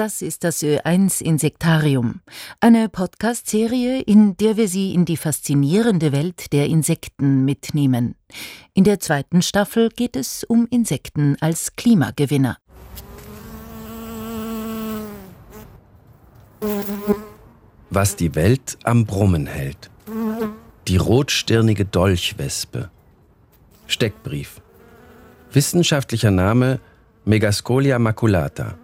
Das ist das Ö1 Insektarium, eine Podcast-Serie, in der wir Sie in die faszinierende Welt der Insekten mitnehmen. In der zweiten Staffel geht es um Insekten als Klimagewinner. Was die Welt am Brummen hält. Die rotstirnige Dolchwespe. Steckbrief. Wissenschaftlicher Name Megascolia maculata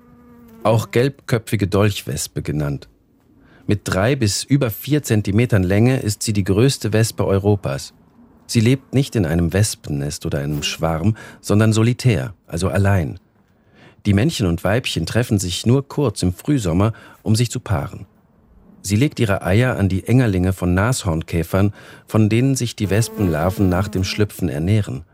auch gelbköpfige Dolchwespe genannt. Mit drei bis über vier Zentimetern Länge ist sie die größte Wespe Europas. Sie lebt nicht in einem Wespennest oder einem Schwarm, sondern solitär, also allein. Die Männchen und Weibchen treffen sich nur kurz im Frühsommer, um sich zu paaren. Sie legt ihre Eier an die Engerlinge von Nashornkäfern, von denen sich die Wespenlarven nach dem Schlüpfen ernähren.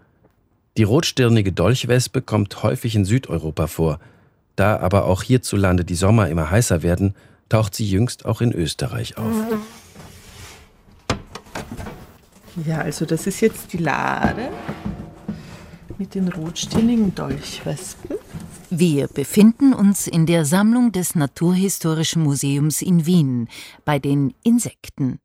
Die rotstirnige Dolchwespe kommt häufig in Südeuropa vor – da aber auch hierzulande die Sommer immer heißer werden, taucht sie jüngst auch in Österreich auf. Ja, also das ist jetzt die Lade mit den rotstirnigen Dolchwespen. Wir befinden uns in der Sammlung des Naturhistorischen Museums in Wien bei den Insekten.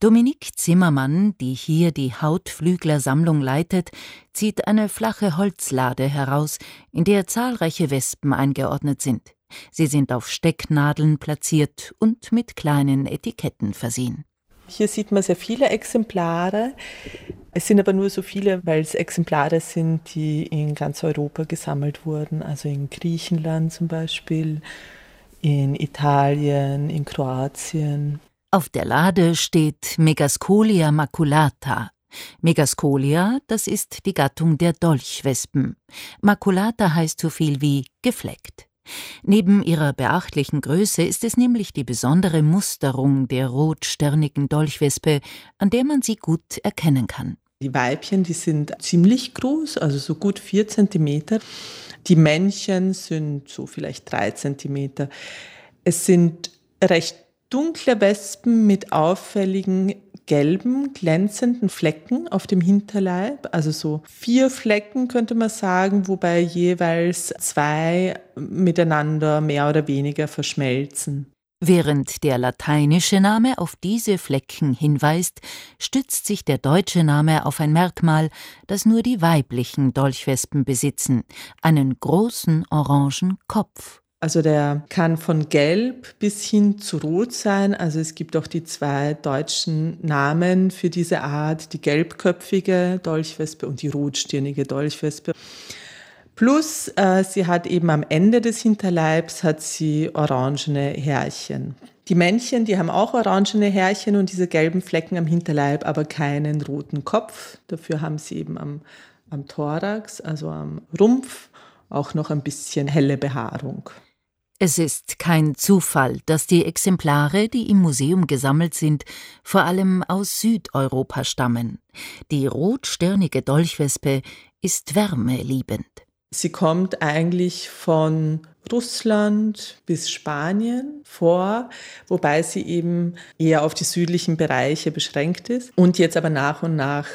Dominique Zimmermann, die hier die Hautflügler-Sammlung leitet, zieht eine flache Holzlade heraus, in der zahlreiche Wespen eingeordnet sind. Sie sind auf Stecknadeln platziert und mit kleinen Etiketten versehen. Hier sieht man sehr viele Exemplare. Es sind aber nur so viele, weil es Exemplare sind, die in ganz Europa gesammelt wurden, also in Griechenland zum Beispiel, in Italien, in Kroatien. Auf der Lade steht Megascolia maculata. Megascolia, das ist die Gattung der Dolchwespen. Maculata heißt so viel wie gefleckt. Neben ihrer beachtlichen Größe ist es nämlich die besondere Musterung der rotsternigen Dolchwespe, an der man sie gut erkennen kann. Die Weibchen, die sind ziemlich groß, also so gut vier Zentimeter. Die Männchen sind so vielleicht drei Zentimeter. Es sind recht dunkle Wespen mit auffälligen gelben, glänzenden Flecken auf dem Hinterleib, also so vier Flecken könnte man sagen, wobei jeweils zwei miteinander mehr oder weniger verschmelzen. Während der lateinische Name auf diese Flecken hinweist, stützt sich der deutsche Name auf ein Merkmal, das nur die weiblichen Dolchwespen besitzen, einen großen orangen Kopf. Also der kann von gelb bis hin zu rot sein. Also es gibt auch die zwei deutschen Namen für diese Art, die gelbköpfige Dolchwespe und die rotstirnige Dolchwespe. Plus äh, sie hat eben am Ende des Hinterleibs hat sie orangene Härchen. Die Männchen, die haben auch orangene Härchen und diese gelben Flecken am Hinterleib, aber keinen roten Kopf. Dafür haben sie eben am, am Thorax, also am Rumpf, auch noch ein bisschen helle Behaarung. Es ist kein Zufall, dass die Exemplare, die im Museum gesammelt sind, vor allem aus Südeuropa stammen. Die rotstirnige Dolchwespe ist wärmeliebend. Sie kommt eigentlich von Russland bis Spanien vor, wobei sie eben eher auf die südlichen Bereiche beschränkt ist und jetzt aber nach und nach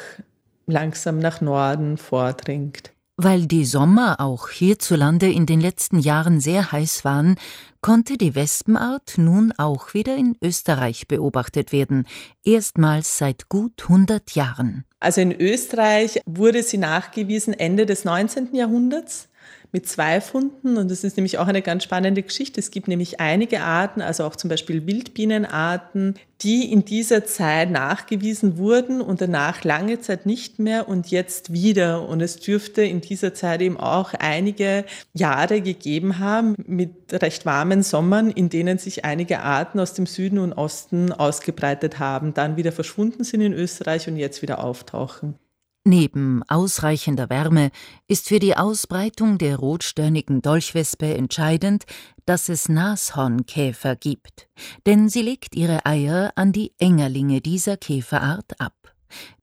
langsam nach Norden vordringt. Weil die Sommer auch hierzulande in den letzten Jahren sehr heiß waren, konnte die Wespenart nun auch wieder in Österreich beobachtet werden, erstmals seit gut 100 Jahren. Also in Österreich wurde sie nachgewiesen Ende des 19. Jahrhunderts mit zwei Funden. Und das ist nämlich auch eine ganz spannende Geschichte. Es gibt nämlich einige Arten, also auch zum Beispiel Wildbienenarten, die in dieser Zeit nachgewiesen wurden und danach lange Zeit nicht mehr und jetzt wieder. Und es dürfte in dieser Zeit eben auch einige Jahre gegeben haben mit recht warmen Sommern, in denen sich einige Arten aus dem Süden und Osten ausgebreitet haben, dann wieder verschwunden sind in Österreich und jetzt wieder auftauchen. Neben ausreichender Wärme ist für die Ausbreitung der rotstirnigen Dolchwespe entscheidend, dass es Nashornkäfer gibt, denn sie legt ihre Eier an die Engerlinge dieser Käferart ab.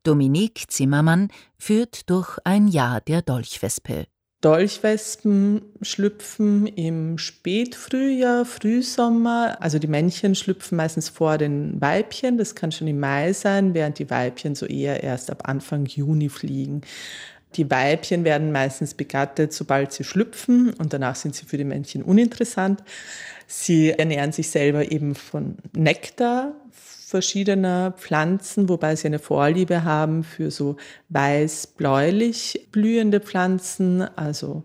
Dominique Zimmermann führt durch ein Jahr der Dolchwespe. Dolchwespen schlüpfen im Spätfrühjahr, Frühsommer. Also die Männchen schlüpfen meistens vor den Weibchen. Das kann schon im Mai sein, während die Weibchen so eher erst ab Anfang Juni fliegen. Die Weibchen werden meistens begattet, sobald sie schlüpfen und danach sind sie für die Männchen uninteressant. Sie ernähren sich selber eben von Nektar verschiedener Pflanzen, wobei sie eine Vorliebe haben für so weiß-bläulich blühende Pflanzen, also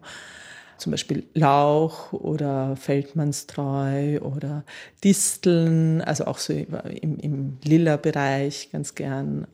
zum Beispiel Lauch oder Feldmannstreu oder Disteln, also auch so im, im Lilla-Bereich ganz gern.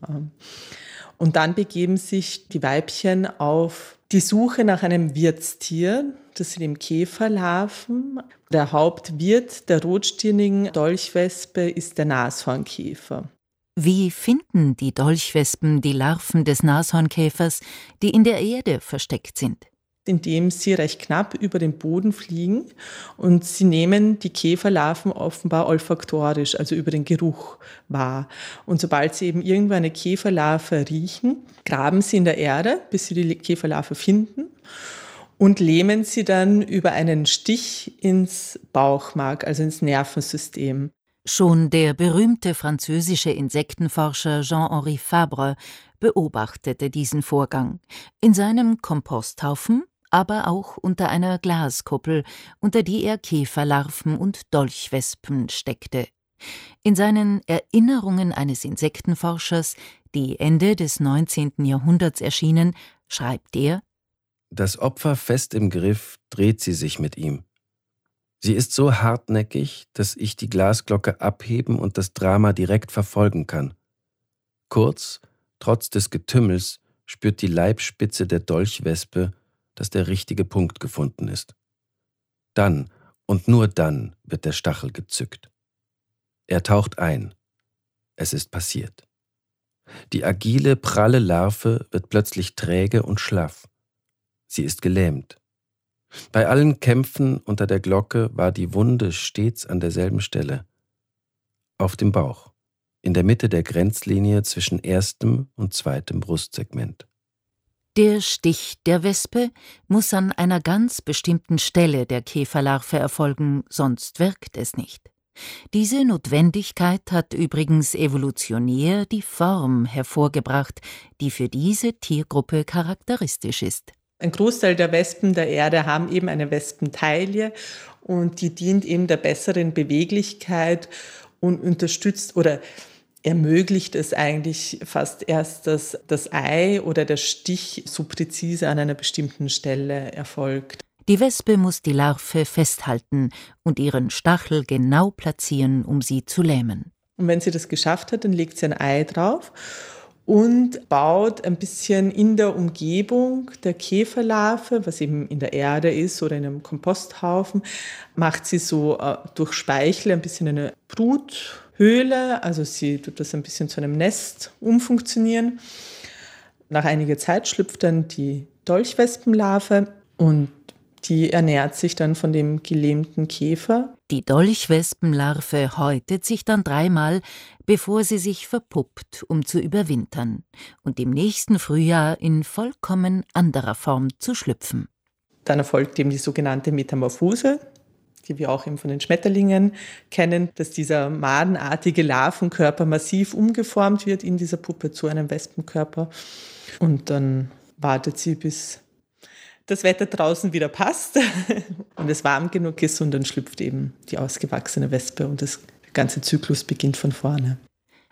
Und dann begeben sich die Weibchen auf die Suche nach einem Wirtstier. Das sind eben Käferlarven. Der Hauptwirt der rotstirnigen Dolchwespe ist der Nashornkäfer. Wie finden die Dolchwespen die Larven des Nashornkäfers, die in der Erde versteckt sind? Indem sie recht knapp über den Boden fliegen und sie nehmen die Käferlarven offenbar olfaktorisch, also über den Geruch wahr. Und sobald sie eben irgendwo eine Käferlarve riechen, graben sie in der Erde, bis sie die Käferlarve finden und lähmen sie dann über einen Stich ins Bauchmark, also ins Nervensystem. Schon der berühmte französische Insektenforscher Jean-Henri Fabre beobachtete diesen Vorgang. In seinem Komposthaufen aber auch unter einer Glaskuppel, unter die er Käferlarven und Dolchwespen steckte. In seinen Erinnerungen eines Insektenforschers, die Ende des 19. Jahrhunderts erschienen, schreibt er Das Opfer fest im Griff dreht sie sich mit ihm. Sie ist so hartnäckig, dass ich die Glasglocke abheben und das Drama direkt verfolgen kann. Kurz, trotz des Getümmels, spürt die Leibspitze der Dolchwespe dass der richtige Punkt gefunden ist. Dann und nur dann wird der Stachel gezückt. Er taucht ein. Es ist passiert. Die agile, pralle Larve wird plötzlich träge und schlaff. Sie ist gelähmt. Bei allen Kämpfen unter der Glocke war die Wunde stets an derselben Stelle. Auf dem Bauch, in der Mitte der Grenzlinie zwischen erstem und zweitem Brustsegment. Der Stich der Wespe muss an einer ganz bestimmten Stelle der Käferlarve erfolgen, sonst wirkt es nicht. Diese Notwendigkeit hat übrigens evolutionär die Form hervorgebracht, die für diese Tiergruppe charakteristisch ist. Ein Großteil der Wespen der Erde haben eben eine Wespentaille und die dient eben der besseren Beweglichkeit und unterstützt oder ermöglicht es eigentlich fast erst, dass das Ei oder der Stich so präzise an einer bestimmten Stelle erfolgt. Die Wespe muss die Larve festhalten und ihren Stachel genau platzieren, um sie zu lähmen. Und wenn sie das geschafft hat, dann legt sie ein Ei drauf und baut ein bisschen in der Umgebung der Käferlarve, was eben in der Erde ist oder in einem Komposthaufen, macht sie so äh, durch Speichel ein bisschen eine Brut Höhle, also sie tut das ein bisschen zu einem Nest umfunktionieren. Nach einiger Zeit schlüpft dann die Dolchwespenlarve und die ernährt sich dann von dem gelähmten Käfer. Die Dolchwespenlarve häutet sich dann dreimal, bevor sie sich verpuppt, um zu überwintern und im nächsten Frühjahr in vollkommen anderer Form zu schlüpfen. Dann erfolgt eben die sogenannte Metamorphose die wir auch eben von den Schmetterlingen kennen, dass dieser madenartige Larvenkörper massiv umgeformt wird in dieser Puppe zu einem Wespenkörper. Und dann wartet sie, bis das Wetter draußen wieder passt und es warm genug ist und dann schlüpft eben die ausgewachsene Wespe und das, der ganze Zyklus beginnt von vorne.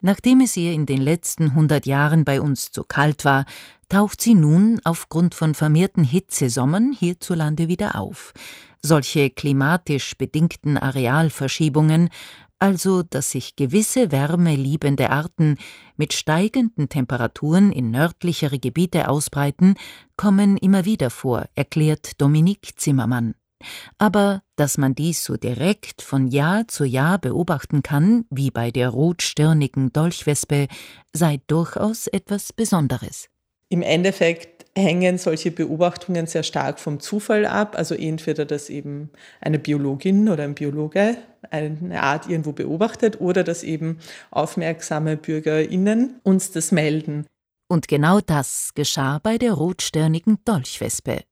Nachdem es ihr in den letzten hundert Jahren bei uns zu kalt war, taucht sie nun aufgrund von vermehrten Hitzesommern hierzulande wieder auf. Solche klimatisch bedingten Arealverschiebungen, also dass sich gewisse wärmeliebende Arten mit steigenden Temperaturen in nördlichere Gebiete ausbreiten, kommen immer wieder vor, erklärt Dominique Zimmermann. Aber dass man dies so direkt von Jahr zu Jahr beobachten kann, wie bei der rotstirnigen Dolchwespe, sei durchaus etwas Besonderes. Im Endeffekt hängen solche Beobachtungen sehr stark vom Zufall ab. Also entweder, dass eben eine Biologin oder ein Biologe eine Art irgendwo beobachtet oder dass eben aufmerksame BürgerInnen uns das melden. Und genau das geschah bei der rotstirnigen Dolchwespe.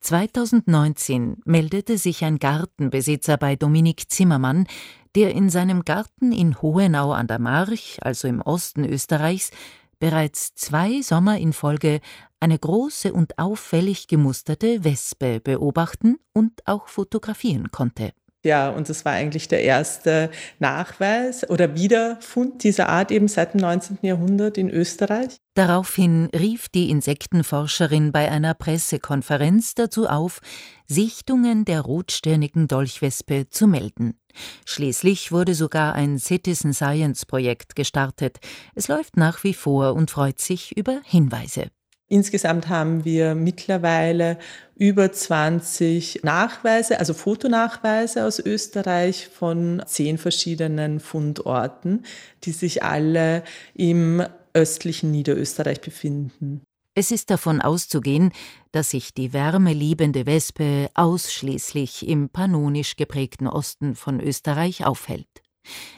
2019 meldete sich ein Gartenbesitzer bei Dominik Zimmermann, der in seinem Garten in Hohenau an der March, also im Osten Österreichs, bereits zwei Sommer in Folge eine große und auffällig gemusterte Wespe beobachten und auch fotografieren konnte. Ja, und das war eigentlich der erste Nachweis oder Wiederfund dieser Art eben seit dem 19. Jahrhundert in Österreich. Daraufhin rief die Insektenforscherin bei einer Pressekonferenz dazu auf, Sichtungen der rotstirnigen Dolchwespe zu melden. Schließlich wurde sogar ein Citizen Science Projekt gestartet. Es läuft nach wie vor und freut sich über Hinweise. Insgesamt haben wir mittlerweile über 20 Nachweise, also Fotonachweise aus Österreich von zehn verschiedenen Fundorten, die sich alle im östlichen Niederösterreich befinden. Es ist davon auszugehen, dass sich die wärmeliebende Wespe ausschließlich im pannonisch geprägten Osten von Österreich aufhält.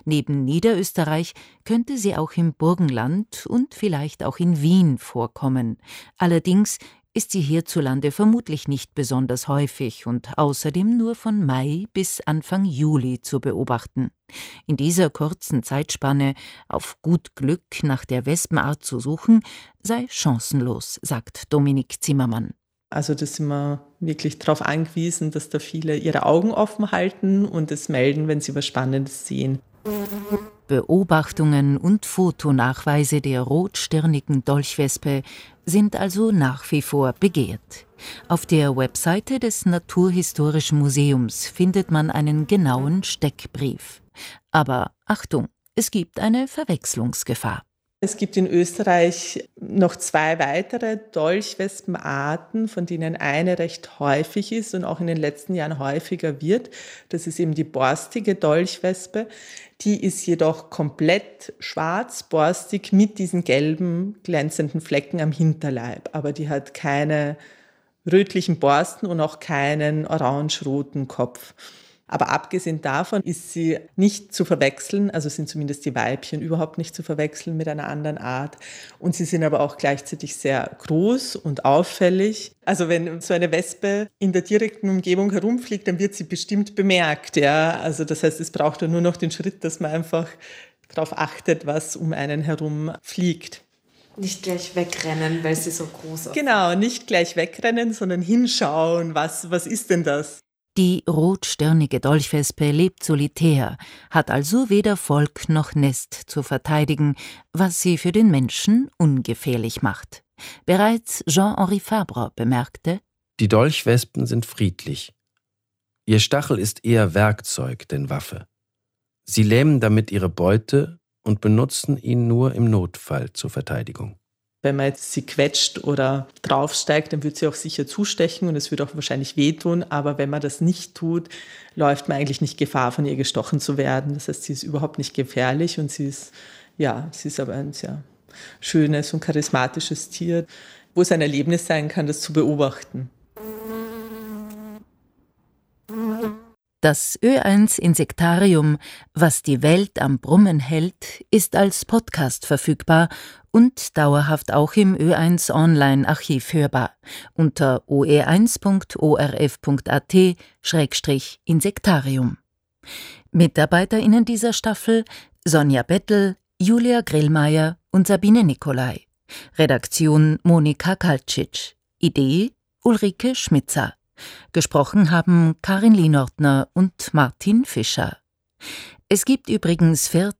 Neben Niederösterreich könnte sie auch im Burgenland und vielleicht auch in Wien vorkommen. Allerdings ist sie hierzulande vermutlich nicht besonders häufig und außerdem nur von Mai bis Anfang Juli zu beobachten. In dieser kurzen Zeitspanne auf gut Glück nach der Wespenart zu suchen, sei chancenlos, sagt Dominik Zimmermann. Also da sind wir wirklich darauf angewiesen, dass da viele ihre Augen offen halten und es melden, wenn sie was Spannendes sehen. Beobachtungen und Fotonachweise der rotstirnigen Dolchwespe sind also nach wie vor begehrt. Auf der Webseite des Naturhistorischen Museums findet man einen genauen Steckbrief. Aber Achtung, es gibt eine Verwechslungsgefahr. Es gibt in Österreich noch zwei weitere Dolchwespenarten, von denen eine recht häufig ist und auch in den letzten Jahren häufiger wird. Das ist eben die borstige Dolchwespe. Die ist jedoch komplett schwarz, borstig mit diesen gelben glänzenden Flecken am Hinterleib. Aber die hat keine rötlichen Borsten und auch keinen orange-roten Kopf. Aber abgesehen davon ist sie nicht zu verwechseln, also sind zumindest die Weibchen überhaupt nicht zu verwechseln mit einer anderen Art. Und sie sind aber auch gleichzeitig sehr groß und auffällig. Also wenn so eine Wespe in der direkten Umgebung herumfliegt, dann wird sie bestimmt bemerkt. Ja? Also das heißt, es braucht dann nur noch den Schritt, dass man einfach darauf achtet, was um einen herum fliegt. Nicht gleich wegrennen, weil sie so groß ist. Genau, nicht gleich wegrennen, sondern hinschauen, was, was ist denn das? Die rotstirnige Dolchwespe lebt solitär, hat also weder Volk noch Nest zu verteidigen, was sie für den Menschen ungefährlich macht. Bereits Jean-Henri Fabre bemerkte, die Dolchwespen sind friedlich. Ihr Stachel ist eher Werkzeug denn Waffe. Sie lähmen damit ihre Beute und benutzen ihn nur im Notfall zur Verteidigung. Wenn man jetzt sie quetscht oder draufsteigt, dann wird sie auch sicher zustechen und es wird auch wahrscheinlich wehtun. Aber wenn man das nicht tut, läuft man eigentlich nicht Gefahr, von ihr gestochen zu werden. Das heißt, sie ist überhaupt nicht gefährlich und sie ist, ja, sie ist aber ein sehr schönes und charismatisches Tier, wo es ein Erlebnis sein kann, das zu beobachten. Das Ö1 Insektarium, was die Welt am Brummen hält, ist als Podcast verfügbar und dauerhaft auch im Ö1 Online-Archiv hörbar unter oe1.orf.at-insektarium. MitarbeiterInnen dieser Staffel Sonja Bettel, Julia Grillmeier und Sabine Nikolai. Redaktion Monika Kaltschitsch. Idee Ulrike Schmitzer. Gesprochen haben Karin Lienortner und Martin Fischer. Es gibt übrigens 14